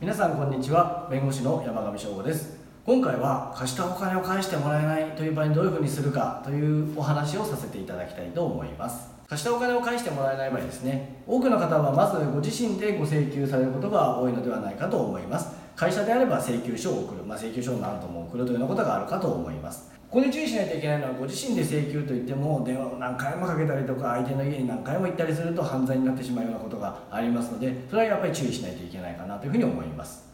皆さんこんにちは。弁護士の山上翔吾です。今回は貸したお金を返してもらえないという場合にどういうふうにするかというお話をさせていただきたいと思います。貸したお金を返してもらえない場合ですね多くの方はまずご自身でご請求されることが多いのではないかと思います。会社であれば請求書を送る、まあ、請求書を何とも送るというようなことがあるかと思います。ここで注意しないといけないのはご自身で請求といっても電話を何回もかけたりとか相手の家に何回も行ったりすると犯罪になってしまうようなことがありますのでそれはやっぱり注意しないといけないかなというふうに思います。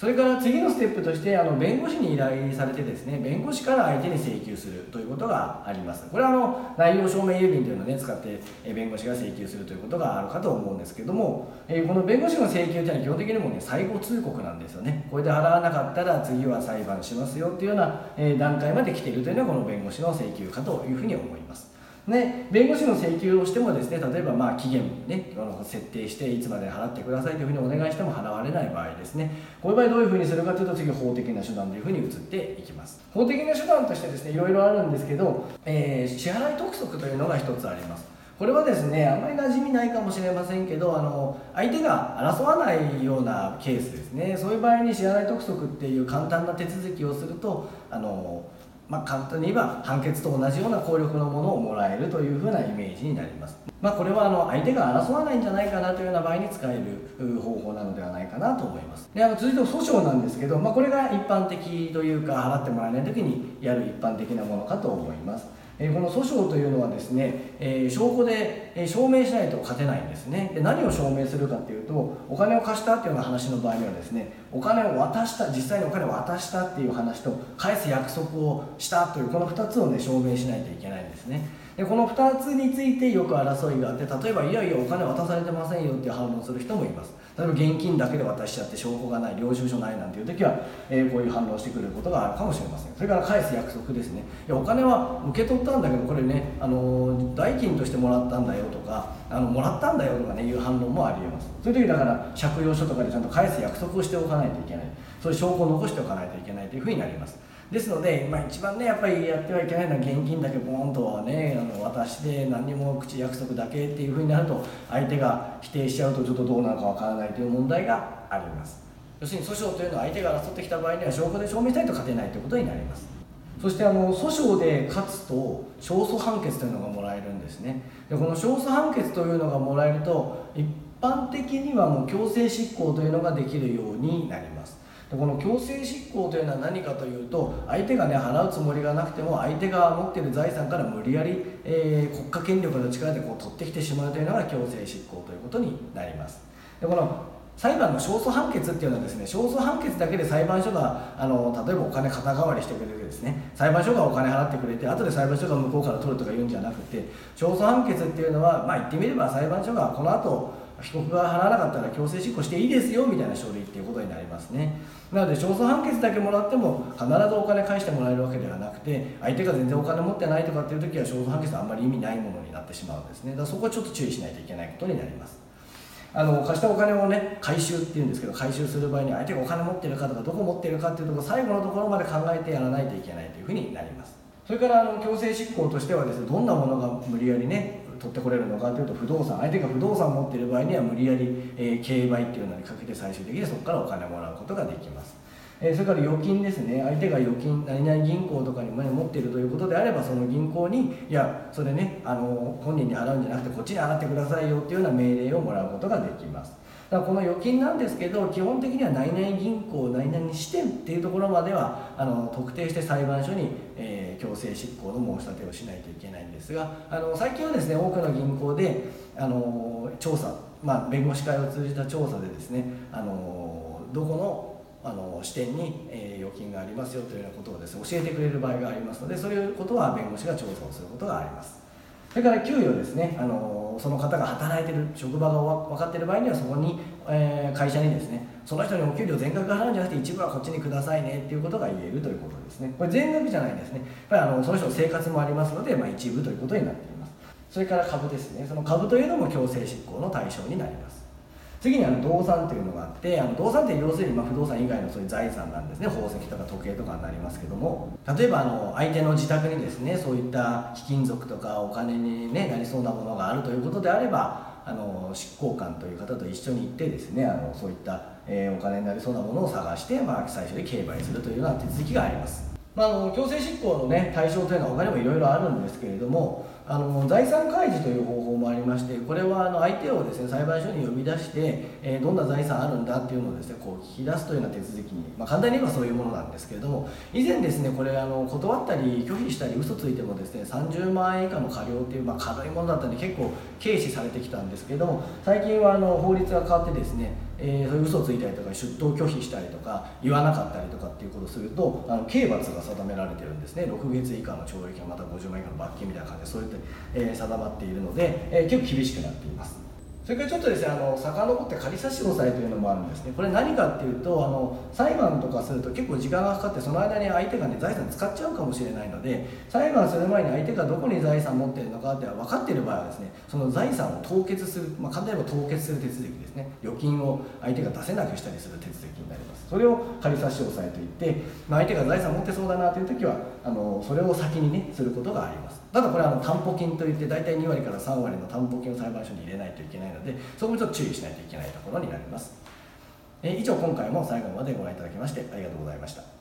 それから次のステップとしてあの弁護士に依頼されてですね弁護士から相手に請求するということがあります。これはあの内容証明郵便というのを、ね、使って弁護士が請求するということがあるかと思うんですけども、えこの弁護士の請求というのは基本的にもね最後通告なんですよね。これで払わなかったら次は裁判しますよっていうような、え段階まで来ているというのがこの弁護士の請求かというふうに思います。ね、弁護士の請求をしてもですね例えばまあ期限ね設定していつまで払ってくださいというふうにお願いしても払われない場合ですね。こういう場合どういうふうにするかというと次法的な手段というふうに移っていきます。法的な手段としてですねいろいろあるんですけど、えー、支払い督促というのが一つあります。これはですねあまり馴染みないかもしれませんけどあの相手が争わないようなケースですね。そういう場合に支払い督促っていう簡単な手続きをするとあのまあ、簡単に言えば判決と同じような効力のものをもらえるというふうなイメージになります、まあ、これはあの相手が争わないんじゃないかなというような場合に使える方法なのではないかなと思います。であの続いて訴訟なんですけど、まあ、これが一般的というか払ってもらえない時にやる一般的なものかと思います。えこの訴訟というのはですね、え証拠で、え証明しないと勝てないんですね。で何を証明するかっていうとお金を貸したっていうような話の場合にはですねお金を渡した実際にお金を渡したっていう話と返す約束をしたというこの2つをね証明しないといけないんですね。でこの2つについてよく争いがあって例えばいやいやお金渡されてませんよっていう反論する人もいます。例えば現金だけで渡しちゃって証拠がない領収書ないなんていう時は、えー、こういう反論してくれることがあるかもしれません。それから返す約束ですね。いやお金は受け取ったんだけどこれねあの代金としてもらったんだよとかあのもらったんだよとかねいう反論もありえます。そういう時だから借用書とかでちゃんと返す約束をしておかないといけない。そういう証拠を残しておかないといけないというふうになります。ですので、まあ、一番ねやっぱりやってはいけないのは現金だけボーンとねあの渡して何にも口約束だけっていうふうになると相手が否定しちゃうとちょっとどうなるかわからないという問題があります。要するに訴訟というのは相手が争ってきた場合には証拠で証明したいと勝てないということになります。そしてあの訴訟で勝つと勝訴判決というのがもらえるんですね。でこの勝訴判決というのがもらえると一般的にはもう強制執行というのができるようになります。でこの強制執行というのは何かというと相手がね払うつもりがなくても相手が持っている財産から無理やり、えー、国家権力の力でこう取ってきてしまうというのが強制執行ということになります。でこの裁判の勝訴判決っていうのはですね勝訴判決だけで裁判所があの例えばお金肩代わりしてくれてですね裁判所がお金払ってくれて後で裁判所が向こうから取るとか言うんじゃなくて勝訴判決っていうのはまあ言ってみれば裁判所がこの後被告が払わなかったら強制執行していいですよみたいな書類っていうことになりますね。なので勝訴判決だけもらっても必ずお金返してもらえるわけではなくて相手が全然お金持ってないとかっていう時は勝訴判決はあんまり意味ないものになってしまうんですね。だからそこはちょっと注意しないといけないことになります。あの貸したお金をね回収っていうんですけど回収する場合に相手がお金持ってるかとかどこ持ってるかっていうところ最後のところまで考えてやらないといけないというふうになります。それからあの強制執行としてはですねどんなものが無理やりね取ってこれるのかというと不動産相手が不動産を持っている場合には無理やり、えー、競売っていうのにかけて最終的にそこからお金をもらうことができます、え、それから預金ですね。相手が預金何々銀行とかに持っているということであればその銀行にいやそれねあの本人に払うんじゃなくてこっちに払ってくださいよっていうような命令をもらうことができます。だからこの預金なんですけど基本的には何々銀行何々支店っていうところまではあの特定して裁判所に、えー、強制執行の申し立てをしないといけないんですがあの最近はですね多くの銀行であの調査、まあ、弁護士会を通じた調査でですねあのどこのあの支店に、えー、預金がありますよというようなことをです、ね、教えてくれる場合がありますのでそういうことは弁護士が調査をすることがあります。それから給与ですねあのその方が働いてる職場が分かっている場合にはそこに、えー、会社にですねその人にお給料全額払うんじゃなくて一部はこっちにくださいねっていうことが言えるということですね。これ全額じゃないですね。やっぱりあのその人の生活もありますので、まあ、一部ということになっています。それから株ですね。その株というのも強制執行の対象になります。次にあの動産というのがあってあの動産って要するにま不動産以外のそういう財産なんですね。宝石とか時計とかになりますけども。例えばあの相手の自宅にですねそういった貴金属とかお金に、ね、なりそうなものがあるということであればあの執行官という方と一緒に行ってですねあのそういった、え、お金になりそうなものを探して、まあ、最初で競売するというような手続きがあります、まあ、あの強制執行の、ね、対象というのは他にもいろいろあるんですけれどもあの財産開示という方法もありましてこれはあの相手をですね裁判所に呼び出して、えー、どんな財産あるんだっていうのをですねこう聞き出すというような手続きに、まあ、簡単に言えばそういうものなんですけれども以前ですねこれあの断ったり拒否したり嘘ついてもですね30万円以下の過料っていう、まあ、軽いものだったんで結構軽視されてきたんですけれども最近はあの法律が変わってですねえー、そういう嘘ついたりとか出頭拒否したりとか言わなかったりとかっていうことをするとあの刑罰が定められてるんですね。6月以下の懲役また50万以下の罰金みたいな感じでそうやって、えー、定まっているので、えー、結構厳しくなっています。それからちょっとですねあの遡って仮差し押さえというのもあるんですね。これ何かっていうとあの裁判とかすると結構時間がかかってその間に相手がね財産使っちゃうかもしれないので裁判する前に相手がどこに財産持ってるのかって分かっている場合はですねその財産を凍結する、まあ、簡単に言えば凍結する手続きですね。預金を相手が出せなくしたりする手続きになります。それを仮差し押さえといって、まあ、相手が財産持ってそうだなという時はあのそれを先にねすることがあります。ただこれはあの担保金といって大体2割から3割の担保金を裁判所に入れないといけないのでそこもちょっと注意しないといけないところになります。え以上今回も最後までご覧いただきましてありがとうございました。